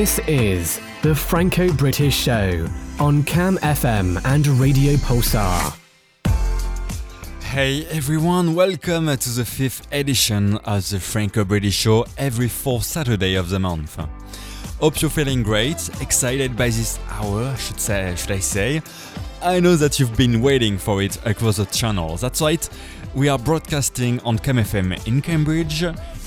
This is the Franco British Show on Cam FM and Radio Pulsar. Hey everyone, welcome to the fifth edition of the Franco British Show every fourth Saturday of the month. Hope you're feeling great, excited by this hour, should say, should I say. I know that you've been waiting for it across the channel. That's right, we are broadcasting on FM in Cambridge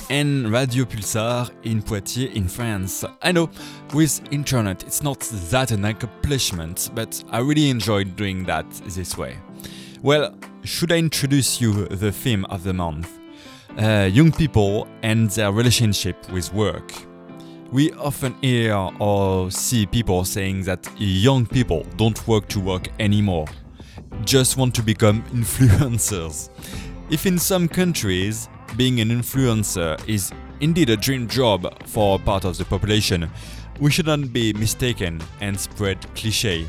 and Radio Pulsar in Poitiers in France. I know, with internet it's not that an accomplishment, but I really enjoyed doing that this way. Well, should I introduce you the theme of the month? Uh, young people and their relationship with work. We often hear or see people saying that young people don't work to work anymore, just want to become influencers. If in some countries being an influencer is indeed a dream job for part of the population, we shouldn't be mistaken and spread cliché.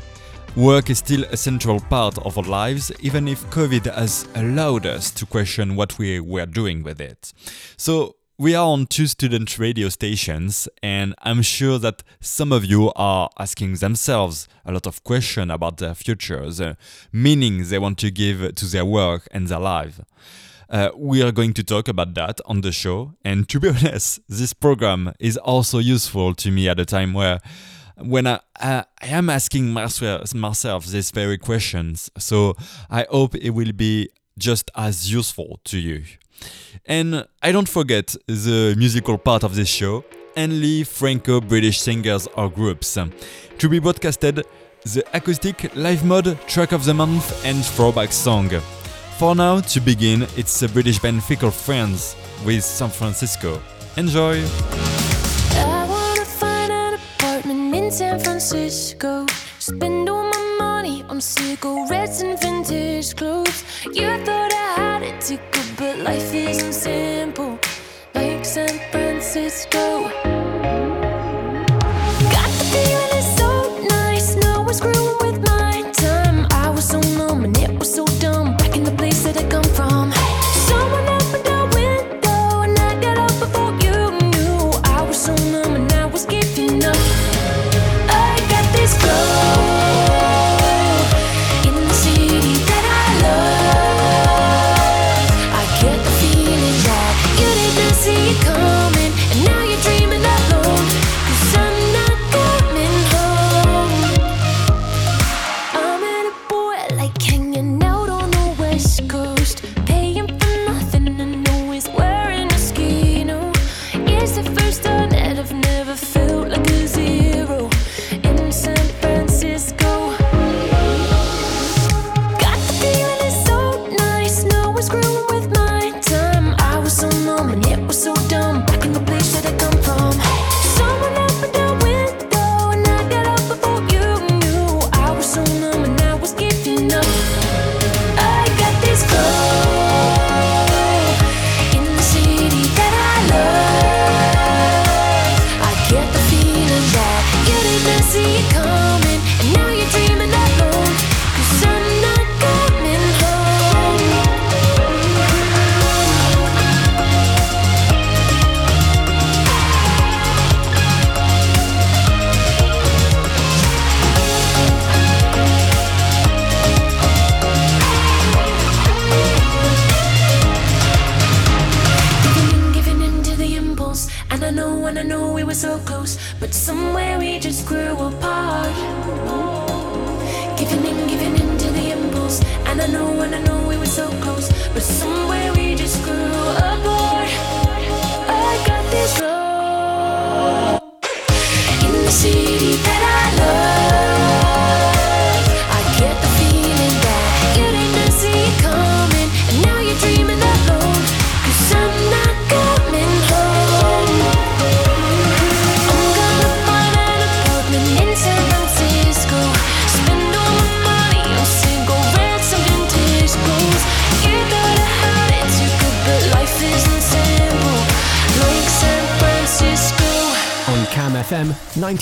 Work is still a central part of our lives, even if COVID has allowed us to question what we were doing with it. So, we are on two student radio stations, and I'm sure that some of you are asking themselves a lot of questions about their futures, meaning they want to give to their work and their life. Uh, we are going to talk about that on the show, and to be honest, this program is also useful to me at a time where when I, I, I am asking myself, myself these very questions, so I hope it will be just as useful to you. And I don't forget the musical part of this show, only Franco British singers or groups. To be broadcasted, the acoustic live mode track of the month and throwback song. For now, to begin, it's the British band Fickle Friends with San Francisco. Enjoy! I wanna find an apartment in San Francisco. Spend all my money on cigarettes and vintage clothes. You thought I had it but life isn't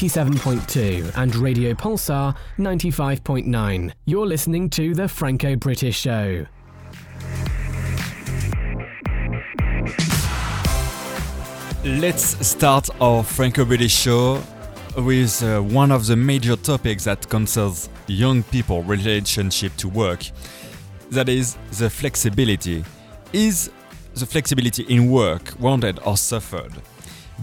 97.2 and Radio Pulsar 95.9. You're listening to The Franco British Show. Let's start our Franco British show with uh, one of the major topics that concerns young people relationship to work. That is the flexibility. Is the flexibility in work wanted or suffered?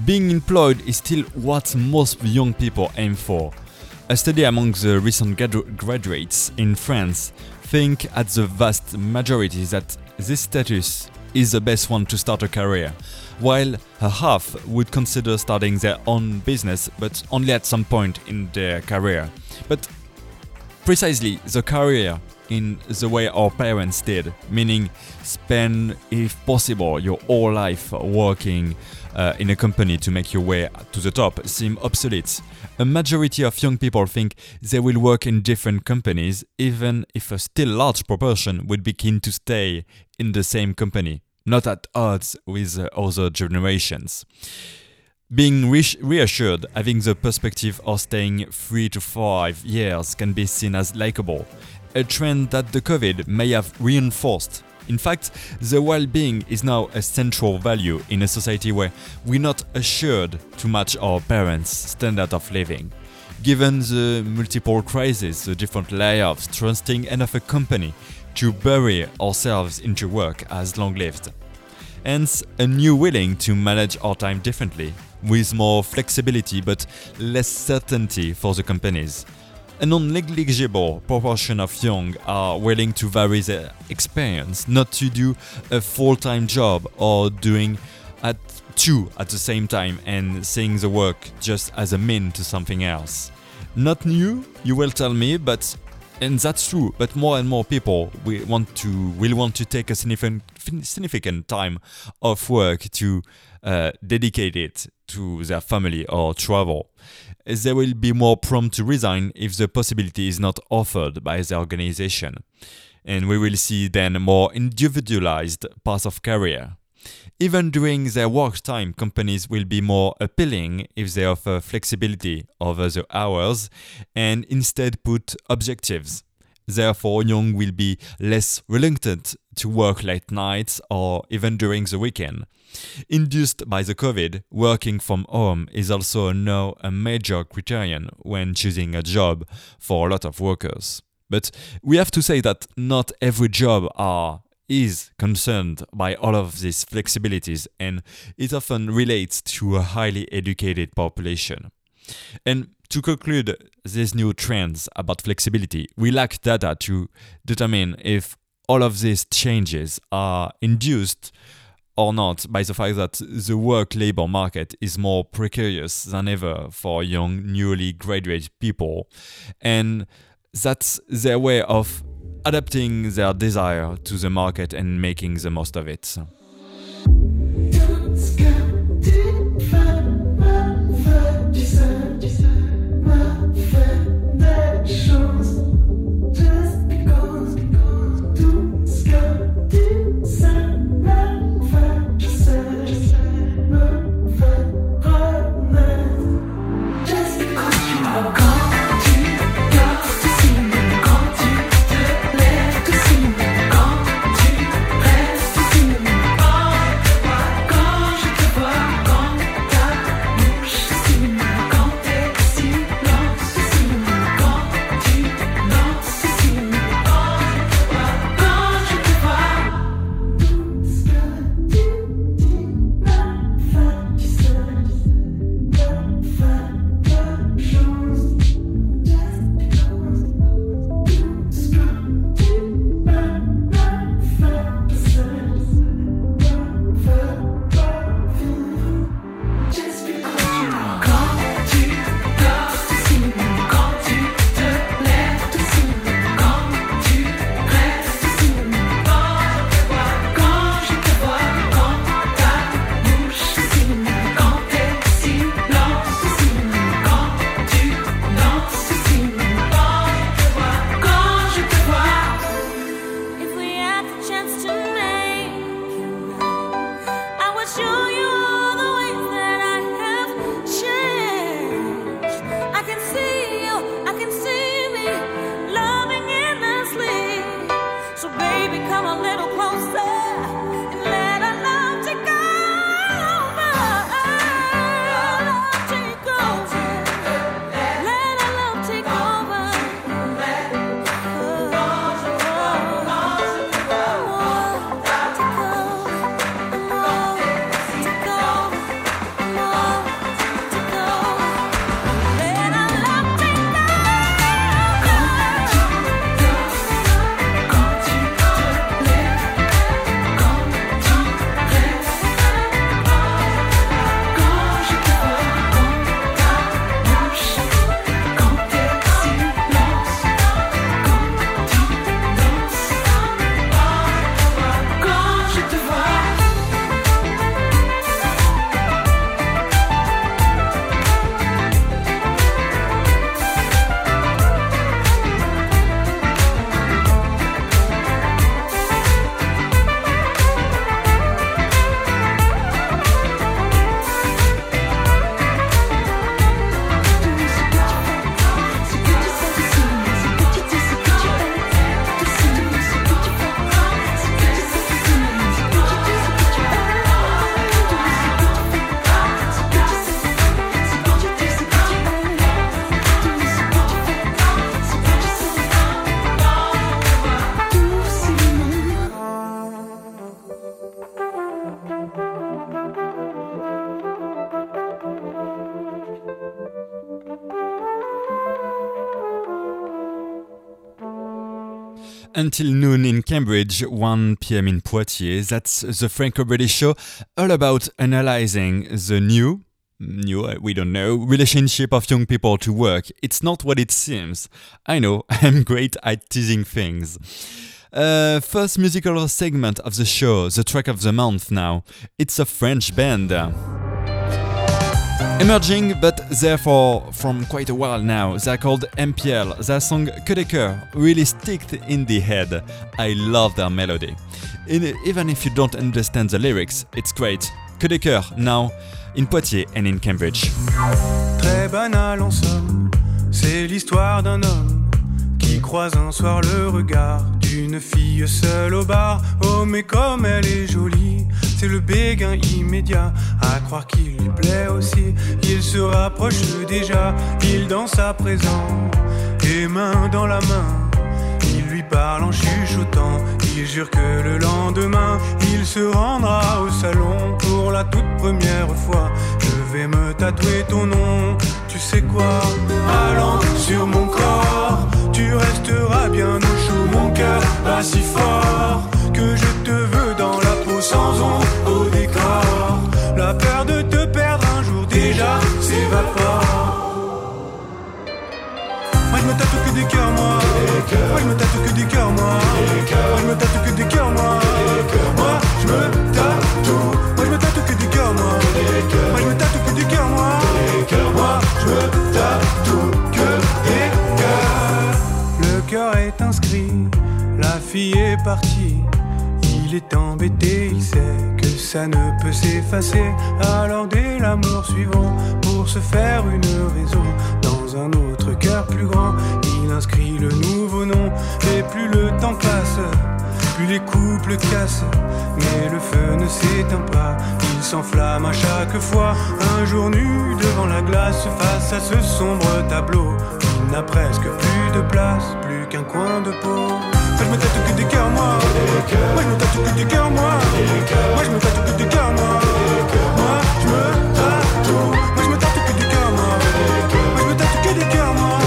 Being employed is still what most young people aim for. A study among the recent gradu- graduates in France think at the vast majority that this status is the best one to start a career, while a half would consider starting their own business, but only at some point in their career. But precisely the career in the way our parents did, meaning spend, if possible, your whole life working uh, in a company to make your way to the top, seem obsolete. A majority of young people think they will work in different companies, even if a still large proportion would be keen to stay in the same company, not at odds with other generations. Being re- reassured, having the perspective of staying three to five years can be seen as likable, a trend that the COVID may have reinforced. In fact, the well being is now a central value in a society where we're not assured to match our parents' standard of living. Given the multiple crises, the different layoffs, trusting enough a company to bury ourselves into work as long lived. Hence, a new willing to manage our time differently, with more flexibility but less certainty for the companies. A non-negligible proportion of young are willing to vary their experience, not to do a full-time job or doing at two at the same time and seeing the work just as a mean to something else. Not new, you will tell me, but and that's true. But more and more people will want to will want to take a significant significant time of work to uh, dedicate it to their family or travel. They will be more prompt to resign if the possibility is not offered by the organization. And we will see then a more individualized path of career. Even during their work time, companies will be more appealing if they offer flexibility over the hours and instead put objectives. Therefore, young will be less reluctant to work late nights or even during the weekend. Induced by the COVID, working from home is also now a major criterion when choosing a job for a lot of workers. But we have to say that not every job are is concerned by all of these flexibilities and it often relates to a highly educated population. And to conclude these new trends about flexibility, we lack data to determine if all of these changes are induced or not by the fact that the work labor market is more precarious than ever for young, newly graduated people, and that's their way of adapting their desire to the market and making the most of it. Until noon in Cambridge, 1 pm in Poitiers. That's the Franco British show, all about analyzing the new, new, uh, we don't know, relationship of young people to work. It's not what it seems. I know, I'm great at teasing things. Uh, first musical segment of the show, the track of the month now. It's a French band. Emerging, but therefore from quite a while now. They're called MPL. Their song Cœurs really sticked in the head. I love their melody. In, even if you don't understand the lyrics, it's great. Cœurs, now in Poitiers and in Cambridge. Très banal en somme, c'est l'histoire d'un homme qui croise un soir le regard d'une fille seule au bar. Oh, mais comme elle est jolie, c'est le béguin immédiat. À croire qu'il lui plaît aussi, il se rapproche déjà, il danse à présent, et main dans la main. Il lui parle en chuchotant, il jure que le lendemain, il se rendra au salon pour la toute première fois. Je vais me tatouer ton nom, tu sais quoi? Allant sur mon corps, si fort que je te veux dans la peau sans ombre au décor. La peur de te perdre un jour déjà s'évapore. Moi je me tatoue que des cœurs moi Moi je me tatoue que des cœurs moi Moi je me tatoue que fille est partie il est embêté, il sait que ça ne peut s'effacer. Alors dès l'amour suivant, pour se faire une raison, dans un autre cœur plus grand, il inscrit le nouveau nom. Et plus le temps passe, plus les couples cassent. Mais le feu ne s'éteint pas, il s'enflamme à chaque fois. Un jour nu devant la glace, face à ce sombre tableau, il n'a presque plus de place, plus qu'un coin de peau. Moi je me tatoue que des cœurs moi. Moi je me tatoue que des cœurs moi. Moi je me tatoue que des cœurs moi. Moi je me tatoue Moi je me tatoue que des cœurs moi. Moi je me tatoue que des cœurs moi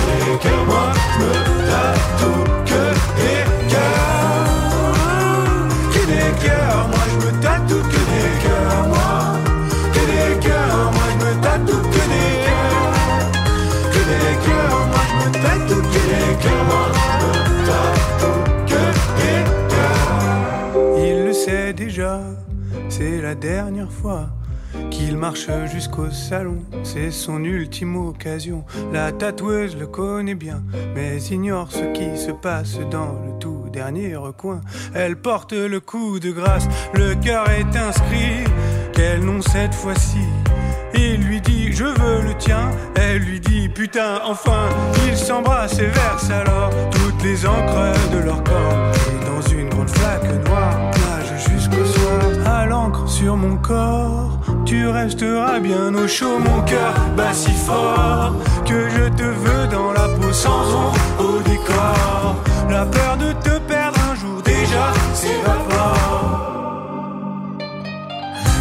c'est la dernière fois qu'il marche jusqu'au salon. C'est son ultime occasion. La tatoueuse le connaît bien, mais ignore ce qui se passe dans le tout dernier recoin. Elle porte le coup de grâce, le cœur est inscrit. Quel nom cette fois-ci? Il lui dit je veux le tien, elle lui dit putain enfin. Ils s'embrassent et versent alors toutes les encres de leur corps. Et dans une grande flaque noire, nage. À sur mon corps, tu resteras bien au chaud. Mon cœur bat si fort que je te veux dans la peau sans ombre au décor. La peur de te perdre un jour déjà s'évapore.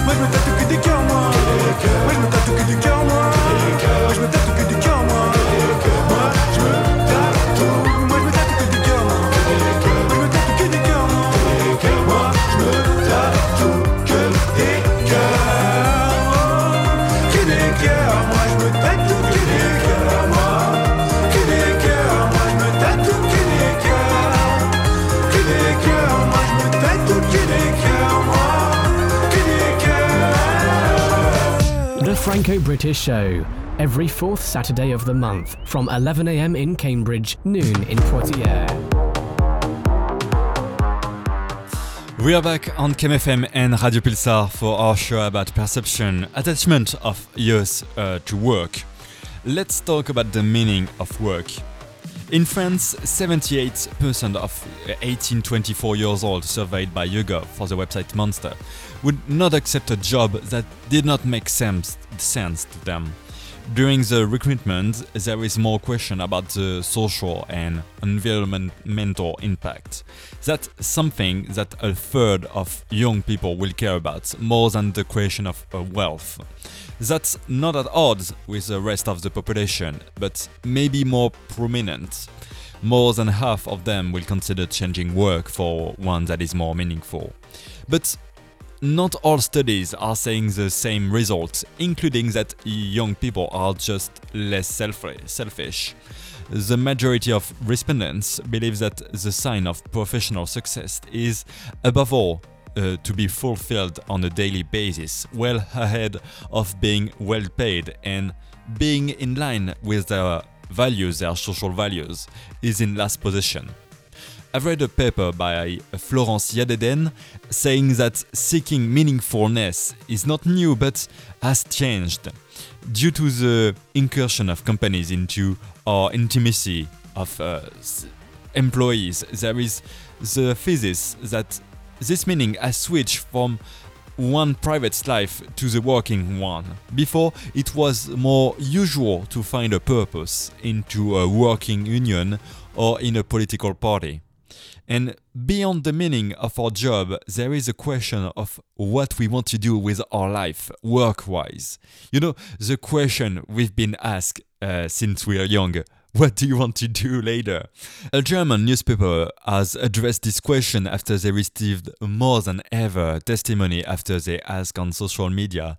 Moi je me tatoue que des cœurs moi Moi je me tatoue que des cœurs moi Moi je me tatoue que cœurs moi Moi Franco British Show, every fourth Saturday of the month from 11am in Cambridge, noon in Poitiers. We are back on Cam FM and Radio Pulsar for our show about perception, attachment of youth uh, to work. Let's talk about the meaning of work. In France, 78% of 18 24 years old surveyed by YouGov for the website Monster would not accept a job that did not make sense, sense to them. During the recruitment, there is more question about the social and environmental impact. That's something that a third of young people will care about more than the creation of uh, wealth. That's not at odds with the rest of the population, but maybe more prominent. more than half of them will consider changing work for one that is more meaningful. But not all studies are saying the same result, including that young people are just less selfish. The majority of respondents believe that the sign of professional success is, above all, uh, to be fulfilled on a daily basis, well ahead of being well paid and being in line with their values, their social values, is in last position. I've read a paper by Florence Ihaddadene saying that seeking meaningfulness is not new but has changed due to the incursion of companies into our intimacy of uh, employees. There is the thesis that this meaning has switched from one private life to the working one. Before, it was more usual to find a purpose into a working union or in a political party. And beyond the meaning of our job, there is a question of what we want to do with our life, work wise. You know, the question we've been asked uh, since we are young what do you want to do later? A German newspaper has addressed this question after they received more than ever testimony after they asked on social media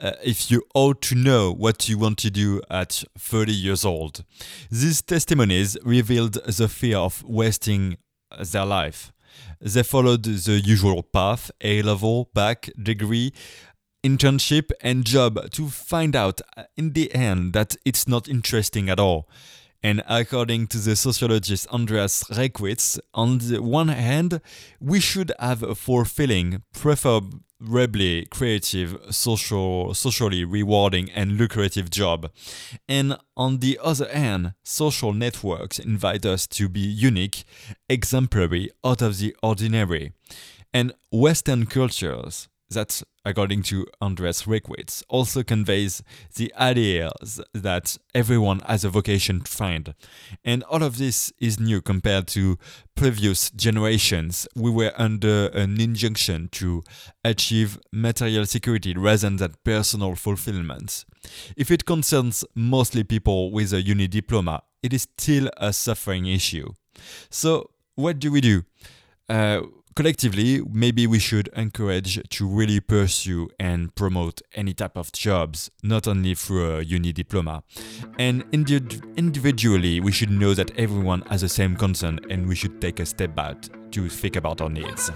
uh, if you ought to know what you want to do at 30 years old. These testimonies revealed the fear of wasting their life. They followed the usual path A level, bac, degree, internship, and job to find out uh, in the end that it's not interesting at all. And according to the sociologist Andreas Reckwitz, on the one hand, we should have a fulfilling, preferably creative, social, socially rewarding, and lucrative job. And on the other hand, social networks invite us to be unique, exemplary, out of the ordinary. And Western cultures that, according to Andreas Reckwitz, also conveys the idea that everyone has a vocation to find. And all of this is new compared to previous generations. We were under an injunction to achieve material security rather than personal fulfillment. If it concerns mostly people with a uni diploma, it is still a suffering issue. So, what do we do? Uh, collectively, maybe we should encourage to really pursue and promote any type of jobs, not only through a uni diploma. And indi- individually, we should know that everyone has the same concern and we should take a step back to think about our needs.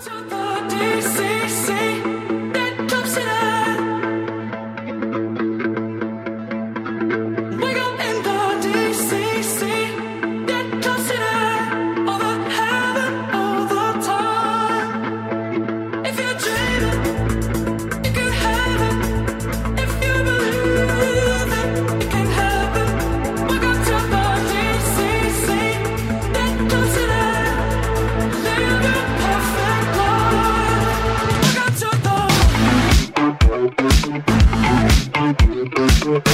Thank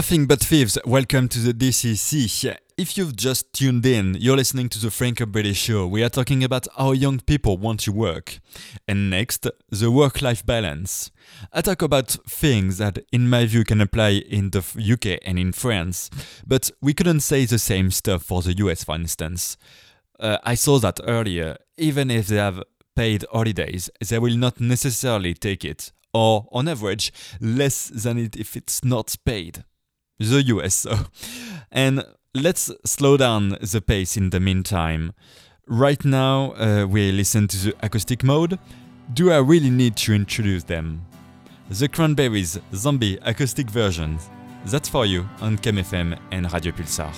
Nothing but thieves, welcome to the DCC. If you've just tuned in, you're listening to the Franco British Show. We are talking about how young people want to work. And next, the work life balance. I talk about things that, in my view, can apply in the UK and in France, but we couldn't say the same stuff for the US, for instance. Uh, I saw that earlier. Even if they have paid holidays, they will not necessarily take it, or on average, less than it if it's not paid. The US, so. And let's slow down the pace in the meantime. Right now, uh, we listen to the acoustic mode. Do I really need to introduce them? The Cranberries Zombie acoustic version. That's for you on Cam FM and Radio Pulsar.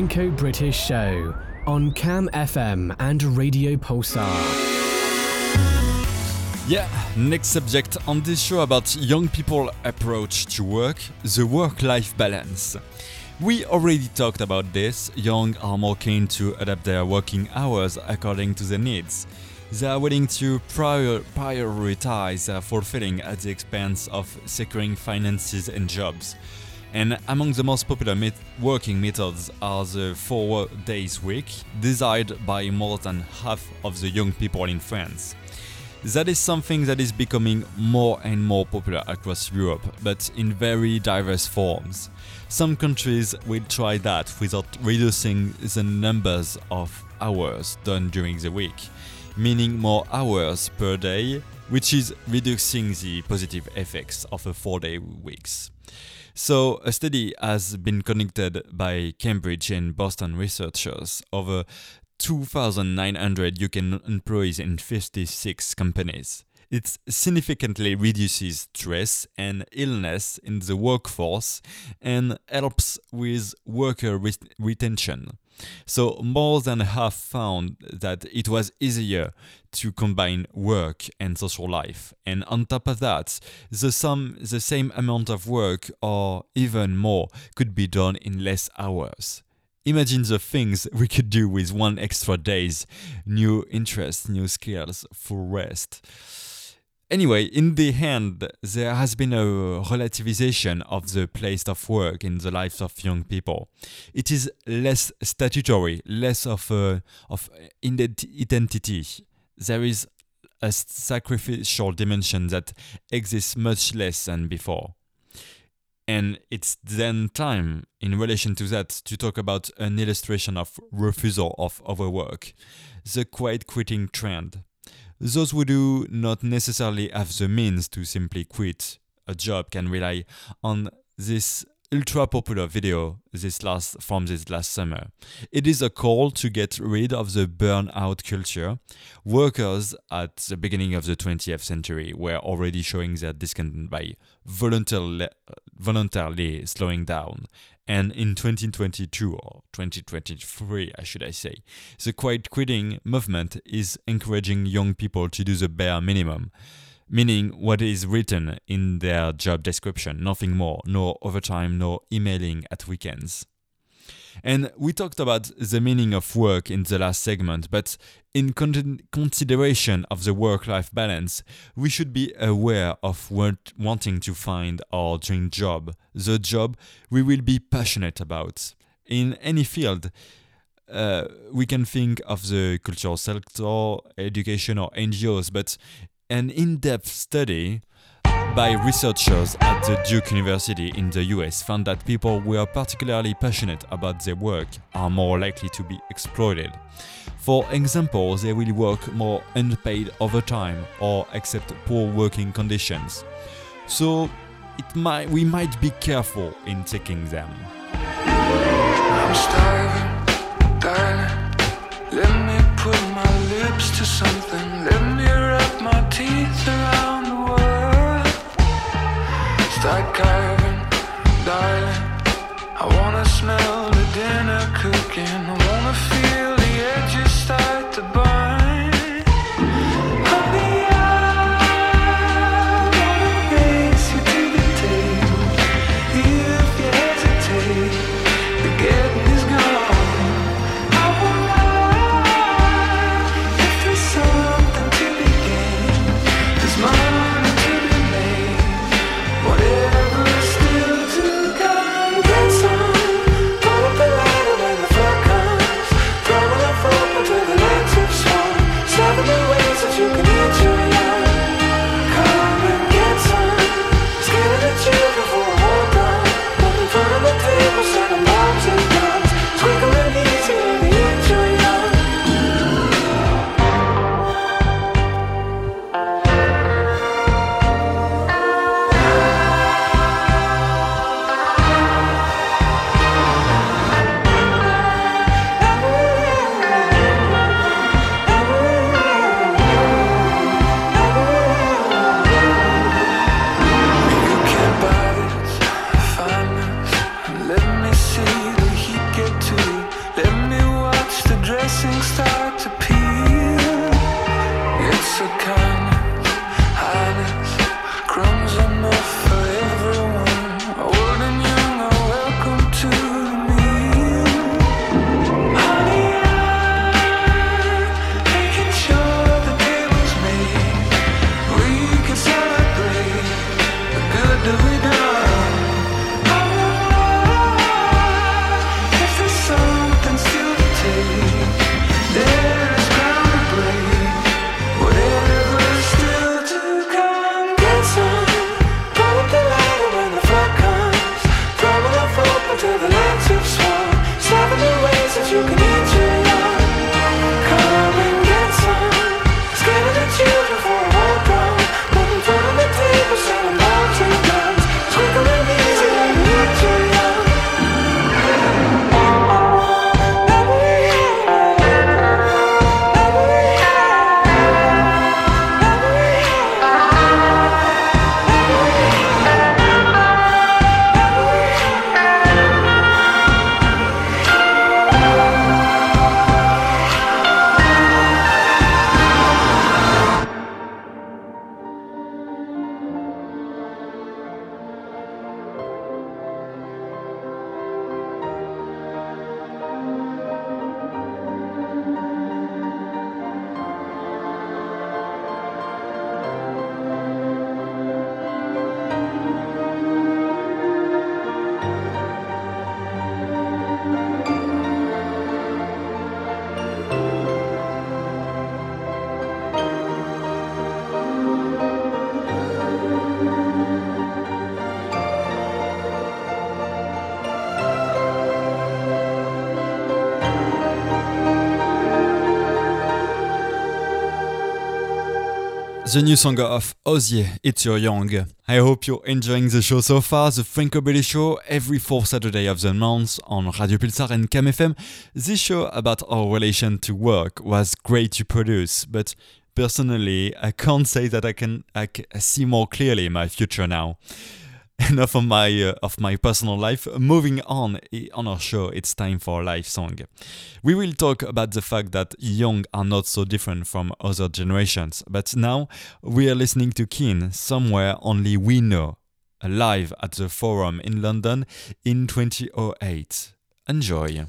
Franco British Show on Cam FM and Radio Pulsar. Yeah, next subject on this show about young people approach to work, the work-life balance. We already talked about this. Young are more keen to adapt their working hours according to their needs. They are willing to prior- prioritize their fulfilling at the expense of securing finances and jobs. And among the most popular met- working methods are the four days week, desired by more than half of the young people in France. That is something that is becoming more and more popular across Europe, but in very diverse forms. Some countries will try that without reducing the numbers of hours done during the week, meaning more hours per day, which is reducing the positive effects of a four day weeks. So, a study has been conducted by Cambridge and Boston researchers over 2,900 UK employees in 56 companies. It significantly reduces stress and illness in the workforce and helps with worker re- retention. So, more than half found that it was easier to combine work and social life. And on top of that, the, sum, the same amount of work or even more could be done in less hours. Imagine the things we could do with one extra days, new interests, new skills, full rest. Anyway, in the end, there has been a relativization of the place of work in the lives of young people. It is less statutory, less of a, of identity. There is a sacrificial dimension that exists much less than before. And it's then time, in relation to that, to talk about an illustration of refusal of overwork, the quiet quitting trend. Those who do not necessarily have the means to simply quit a job can rely on this ultra popular video this last from this last summer. It is a call to get rid of the burnout culture. Workers at the beginning of the 20th century were already showing their discontent by voluntarily, voluntarily slowing down. And in 2022 or 2023, I should I say, the quiet quitting movement is encouraging young people to do the bare minimum meaning what is written in their job description, nothing more, no overtime, no emailing at weekends. And we talked about the meaning of work in the last segment, but in con- consideration of the work life balance, we should be aware of what wanting to find our dream job, the job we will be passionate about. In any field, uh, we can think of the cultural sector, education, or NGOs, but an in depth study by researchers at the Duke University in the US found that people who are particularly passionate about their work are more likely to be exploited. For example, they will work more unpaid overtime or accept poor working conditions. So it might, we might be careful in taking them. I'm starving. Let me put my lips to something. Let Start carving, the new song of Hozier, Eat Your Young. I hope you're enjoying the show so far. The Franco Belli Show every fourth Saturday of the month on Radio Pulsar and Cam FM. This show about our relation to work was great to produce, but personally, I can't say that I can I see more clearly my future now. enough of my uh, of my personal life. Moving on on our show, it's time for a live song. We will talk about the fact that young are not so different from other generations, but now we are listening to Keane, somewhere only we know, live at the Forum in London in 2008. Enjoy.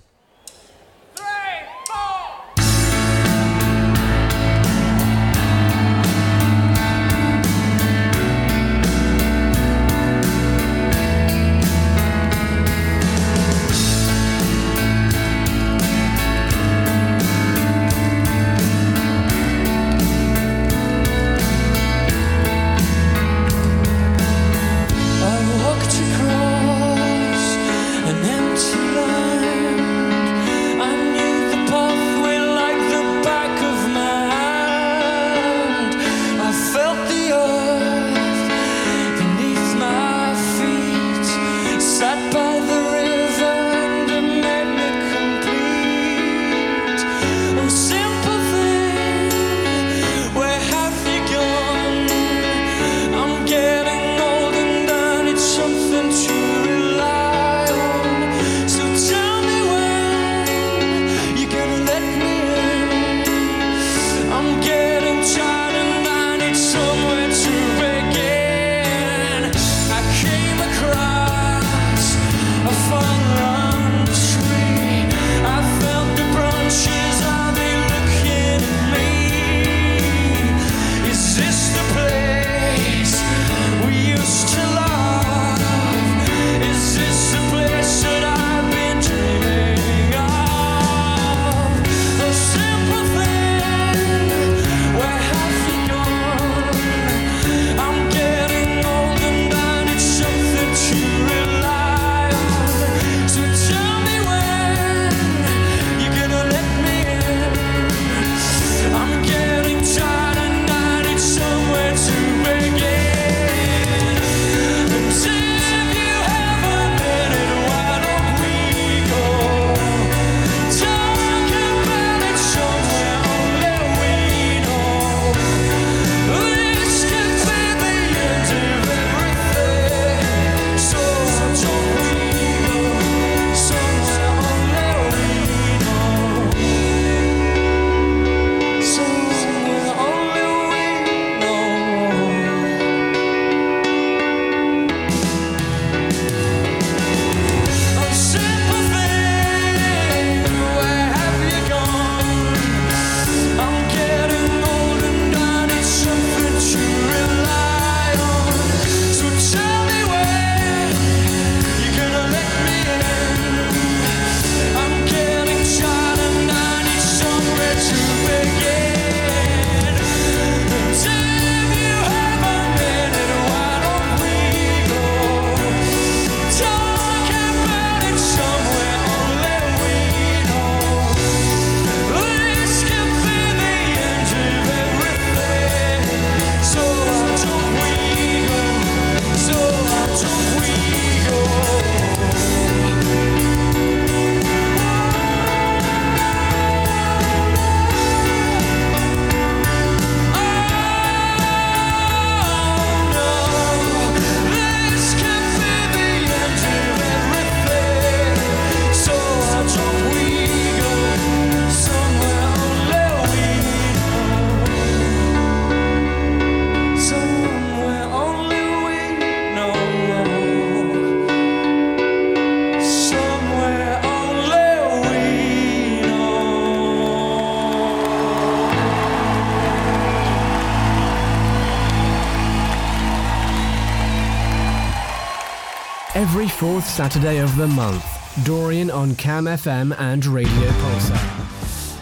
Saturday of the month, Dorian on Cam FM and Radio Pulsar.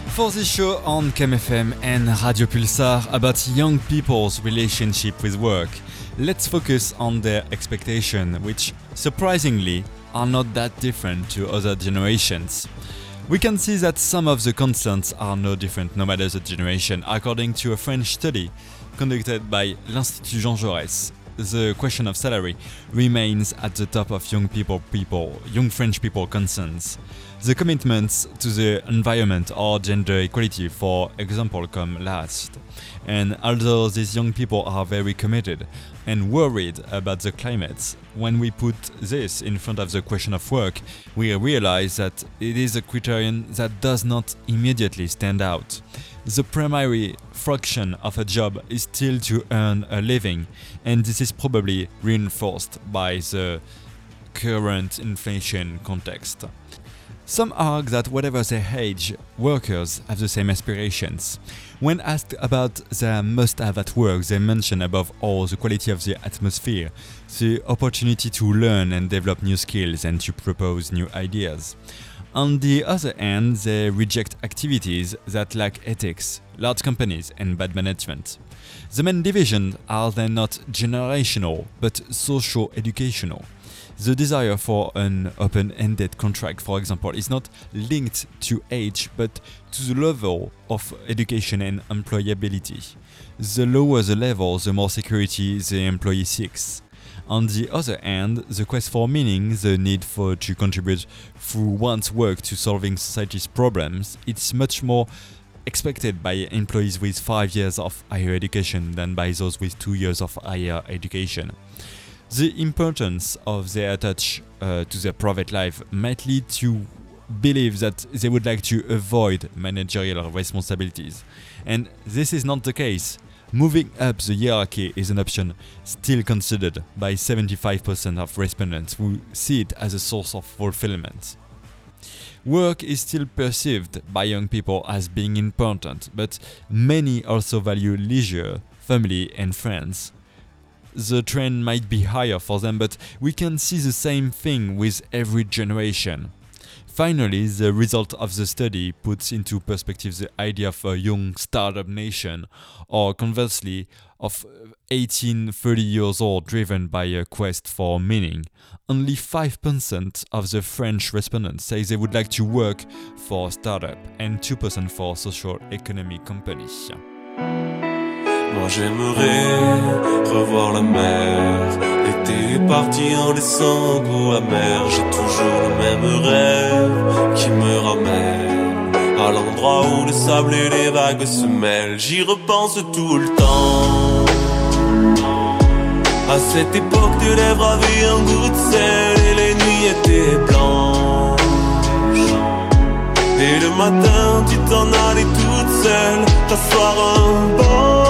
For this show on Cam FM and Radio Pulsar about young people's relationship with work, let's focus on their expectation, which surprisingly are not that different to other generations. We can see that some of the constants are no different no matter the generation, according to a French study conducted by l'Institut Jean Jaurès. The question of salary remains at the top of young people, people, young French people concerns. The commitments to the environment or gender equality, for example, come last. And although these young people are very committed and worried about the climate, when we put this in front of the question of work, we realize that it is a criterion that does not immediately stand out. The primary function of a job is still to earn a living, and this is probably reinforced by the current inflation context. Some argue that whatever their age, workers have the same aspirations. When asked about their must have at work, they mention above all the quality of the atmosphere, the opportunity to learn and develop new skills and to propose new ideas. On the other hand, they reject activities that lack ethics, large companies, and bad management. The main divisions are then not generational but socio educational. The desire for an open ended contract, for example, is not linked to age but to the level of education and employability. The lower the level, the more security the employee seeks. On the other hand, the quest for meaning, the need for to contribute through one's work to solving society's problems, it's much more expected by employees with 5 years of higher education than by those with 2 years of higher education. The importance of their attach uh, to their private life might lead to believe that they would like to avoid managerial responsibilities. And this is not the case. Moving up the hierarchy is an option still considered by 75% of respondents who see it as a source of fulfillment. Work is still perceived by young people as being important, but many also value leisure, family, and friends. The trend might be higher for them, but we can see the same thing with every generation. Finally, the result of the study puts into perspective the idea of a young startup nation, or conversely, of 18 30 years old driven by a quest for meaning. Only 5% of the French respondents say they would like to work for a startup, and 2% for a social economic companies. Moi j'aimerais revoir la mer. L'été est parti en laissant un goût amer. J'ai toujours le même rêve qui me ramène à l'endroit où le sable et les vagues se mêlent. J'y repense tout le temps. À cette époque, tes lèvres avaient un goût de sel et les nuits étaient blanches. Et le matin, tu t'en allais toute seule, t'asseoir un banc.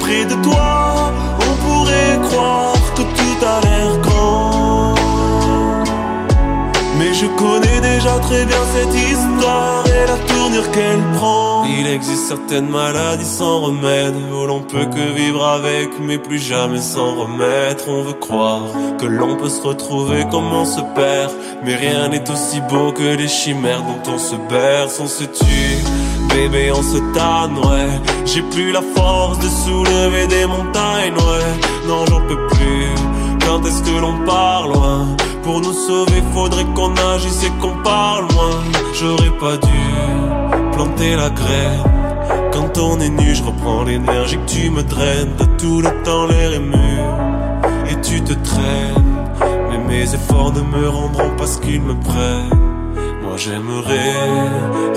Près de toi, on pourrait croire que tout a l'air grand. Mais je connais déjà très bien cette histoire et la tournure qu'elle prend. Il existe certaines maladies sans remède où l'on peut que vivre avec, mais plus jamais s'en remettre. On veut croire que l'on peut se retrouver comme on se perd, mais rien n'est aussi beau que les chimères dont on se berce, on se tue. Bébé, on se tanne, ouais. J'ai plus la force de soulever des montagnes, ouais. Non, j'en peux plus. Quand est-ce que l'on part loin? Pour nous sauver, faudrait qu'on agisse et qu'on parle moins. J'aurais pas dû planter la graine. Quand on est nu, je reprends l'énergie que tu me draines. De tout le temps, l'air est mûr et tu te traînes. Mais mes efforts ne me rendront pas ce qu'ils me prennent. J'aimerais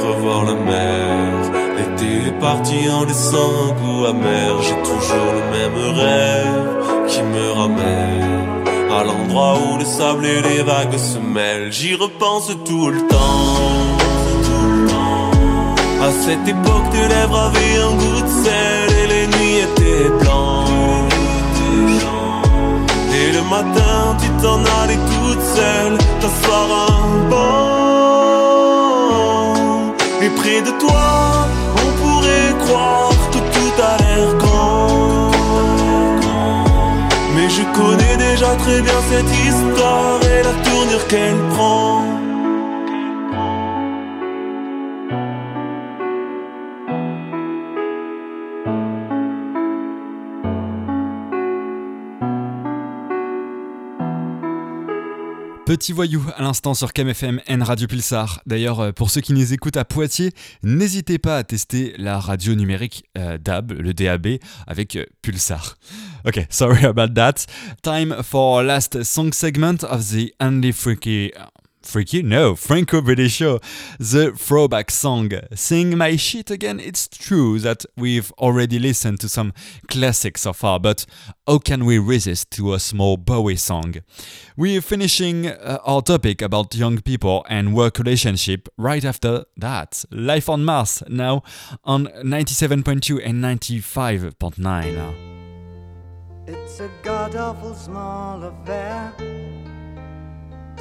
revoir la mer. L'été est parti en laissant goût amer. J'ai toujours le même rêve qui me ramène à l'endroit où le sable et les vagues se mêlent. J'y repense tout le temps. À cette époque, tes lèvres avaient un goût de sel et les nuits étaient blanches. Et le matin, tu t'en allais toute seule, t'asseoir un banc. De toi, on pourrait croire que tout a l'air grand. Mais je connais déjà très bien cette histoire et la tournure qu'elle prend. Petit voyou à l'instant sur KMFM N Radio Pulsar. D'ailleurs, euh, pour ceux qui nous écoutent à Poitiers, n'hésitez pas à tester la radio numérique euh, DAB, le DAB, avec euh, Pulsar. Ok, sorry about that. Time for last song segment of the Andy Freaky Freaky? No, Franco British Show. The throwback song. Sing My Shit again? It's true that we've already listened to some classics so far, but how can we resist to a small Bowie song? We're finishing uh, our topic about young people and work relationship right after that. Life on Mars now on 97.2 and 95.9. It's a god awful small affair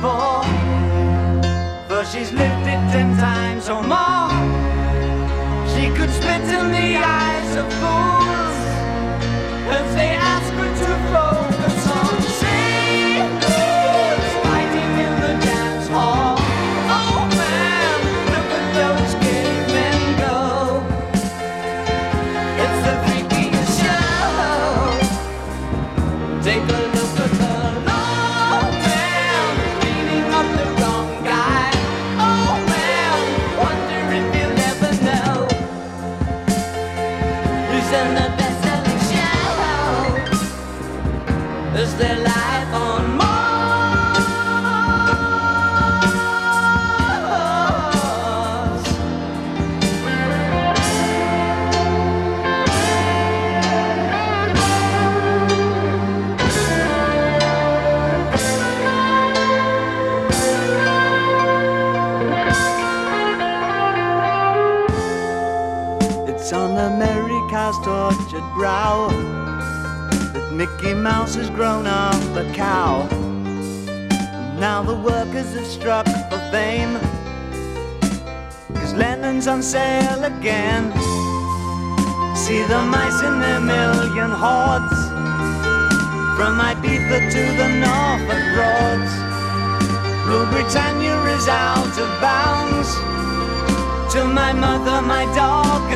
for, for she's lived it ten times or more. She could spit in the eyes of fools if they ask her to focus It's on America's tortured brow that Mickey Mouse has grown up a cow. And now the workers have struck for fame. Cause Lennon's on sale again. See the mice in their million hordes. From Ibiza to the Norfolk Broads. Rule Britannia is out of bounds to my mother, my dog,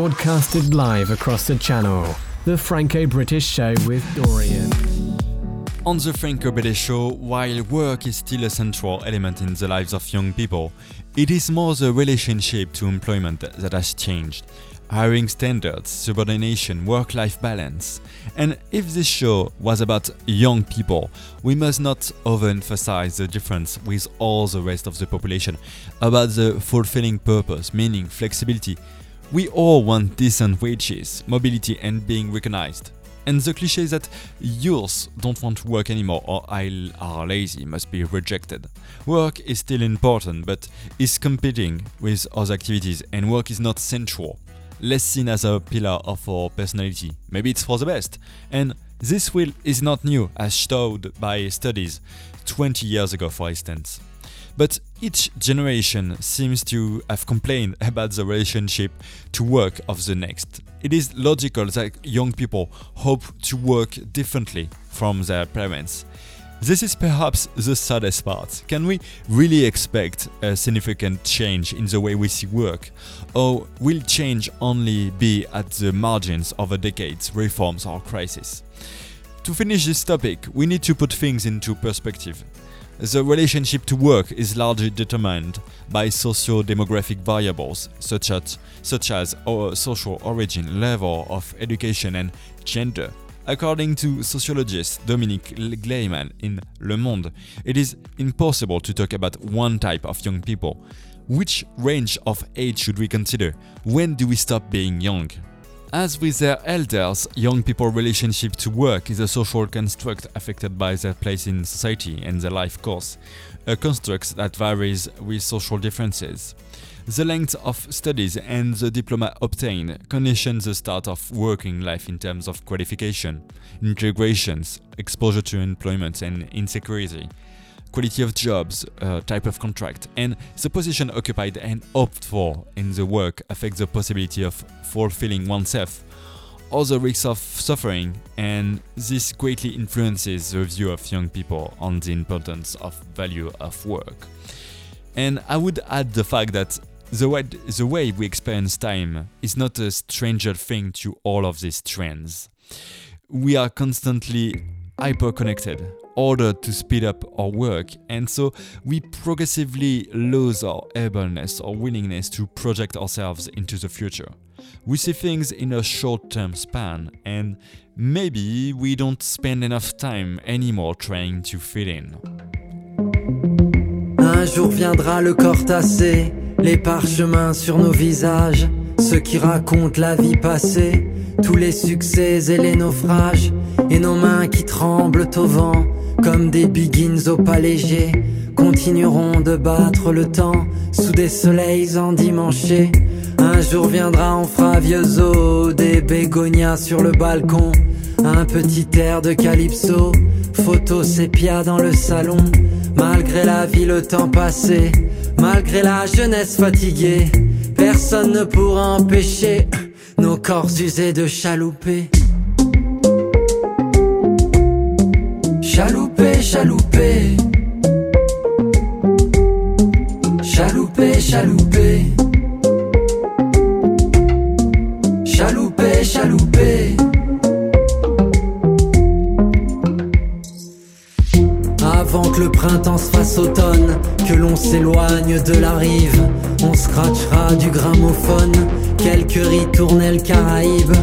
Broadcasted live across the channel. The Franco British Show with Dorian. On the Franco British Show, while work is still a central element in the lives of young people, it is more the relationship to employment that has changed. Hiring standards, subordination, work life balance. And if this show was about young people, we must not overemphasize the difference with all the rest of the population about the fulfilling purpose, meaning flexibility. We all want decent wages, mobility, and being recognized. And the cliche that youths don't want to work anymore or I are lazy must be rejected. Work is still important, but is competing with other activities, and work is not central. less seen as a pillar of our personality. Maybe it's for the best. And this will is not new, as showed by studies 20 years ago, for instance. But each generation seems to have complained about the relationship to work of the next. It is logical that young people hope to work differently from their parents. This is perhaps the saddest part. Can we really expect a significant change in the way we see work? Or will change only be at the margins of a decade's reforms or crisis? To finish this topic, we need to put things into perspective. The relationship to work is largely determined by socio-demographic variables such as, such as our social origin, level of education and gender. According to sociologist Dominique Glaymann in Le Monde, it is impossible to talk about one type of young people. Which range of age should we consider? When do we stop being young? As with their elders, young people's relationship to work is a social construct affected by their place in society and their life course, a construct that varies with social differences. The length of studies and the diploma obtained condition the start of working life in terms of qualification, integrations, exposure to employment and insecurity, quality of jobs, uh, type of contract, and the position occupied and opted for in the work affect the possibility of fulfilling oneself or the risks of suffering, and this greatly influences the view of young people on the importance of value of work. And I would add the fact that the way, the way we experience time is not a stranger thing to all of these trends. We are constantly hyper connected, ordered to speed up our work, and so we progressively lose our ableness or willingness to project ourselves into the future. We see things in a short term span, and maybe we don't spend enough time anymore trying to fit in. Un jour viendra le corps tassé, les parchemins sur nos visages, ceux qui racontent la vie passée, tous les succès et les naufrages, et nos mains qui tremblent au vent, comme des biggins au pas léger, continueront de battre le temps sous des soleils endimanchés. Un jour viendra, vieux os, des bégonias sur le balcon, un petit air de calypso, photo sépia dans le salon. Malgré la vie, le temps passé, malgré la jeunesse fatiguée, personne ne pourra empêcher nos corps usés de chalouper. Chalouper, chalouper. Chalouper, chalouper. Chalouper, chalouper. Avant que le printemps se fasse automne, que l'on s'éloigne de la rive, scratchera du gramophone, quelques ritournelles caraïbes.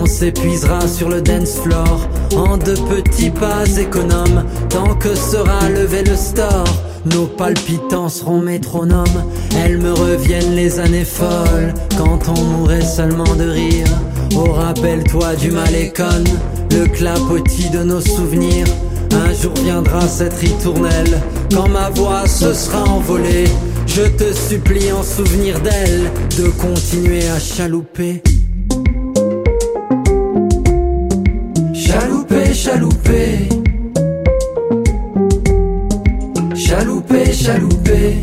On s'épuisera sur le dance floor en de petits pas économes, tant que sera levé le store. Nos palpitants seront métronomes, elles me reviennent les années folles, quand on mourrait seulement de rire. Oh, rappelle-toi du malécon, le clapotis de nos souvenirs. Un jour viendra cette ritournelle, quand ma voix se sera envolée. Je te supplie en souvenir d'elle, de continuer à chalouper. Chalouper, chalouper. Chalouper, chalouper.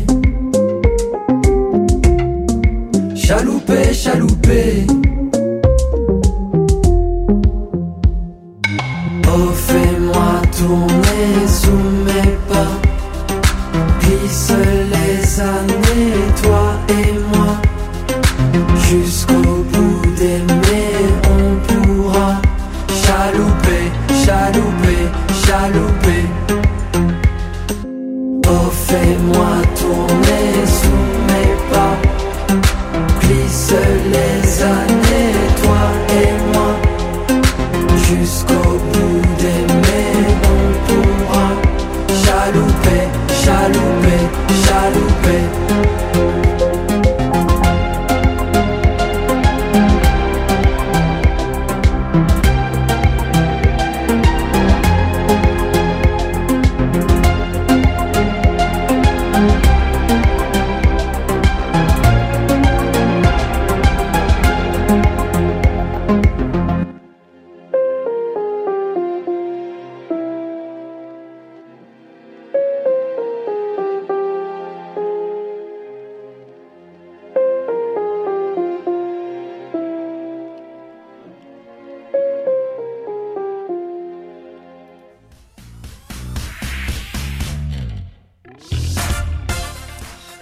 Chalouper, chalouper.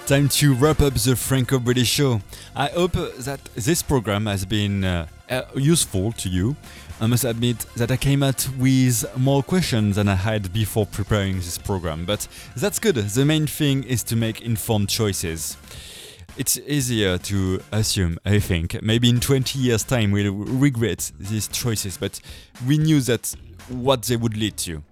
Time to wrap up the Franco British show. I hope that this program has been uh, uh, useful to you. I must admit that I came out with more questions than I had before preparing this program, but that's good. The main thing is to make informed choices. It's easier to assume, I think. Maybe in 20 years' time we'll regret these choices, but we knew that what they would lead to.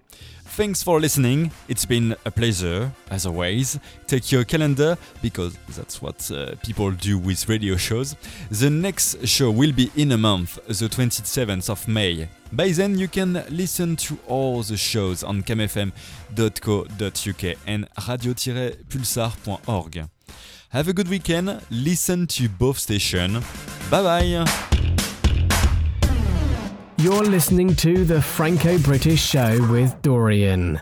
Thanks for listening. It's been a pleasure, as always. Take your calendar, because that's what uh, people do with radio shows. The next show will be in a month, the 27th of May. By then, you can listen to all the shows on camfm.co.uk and radio-pulsar.org. Have a good weekend. Listen to both stations. Bye bye. You're listening to the Franco British Show with Dorian.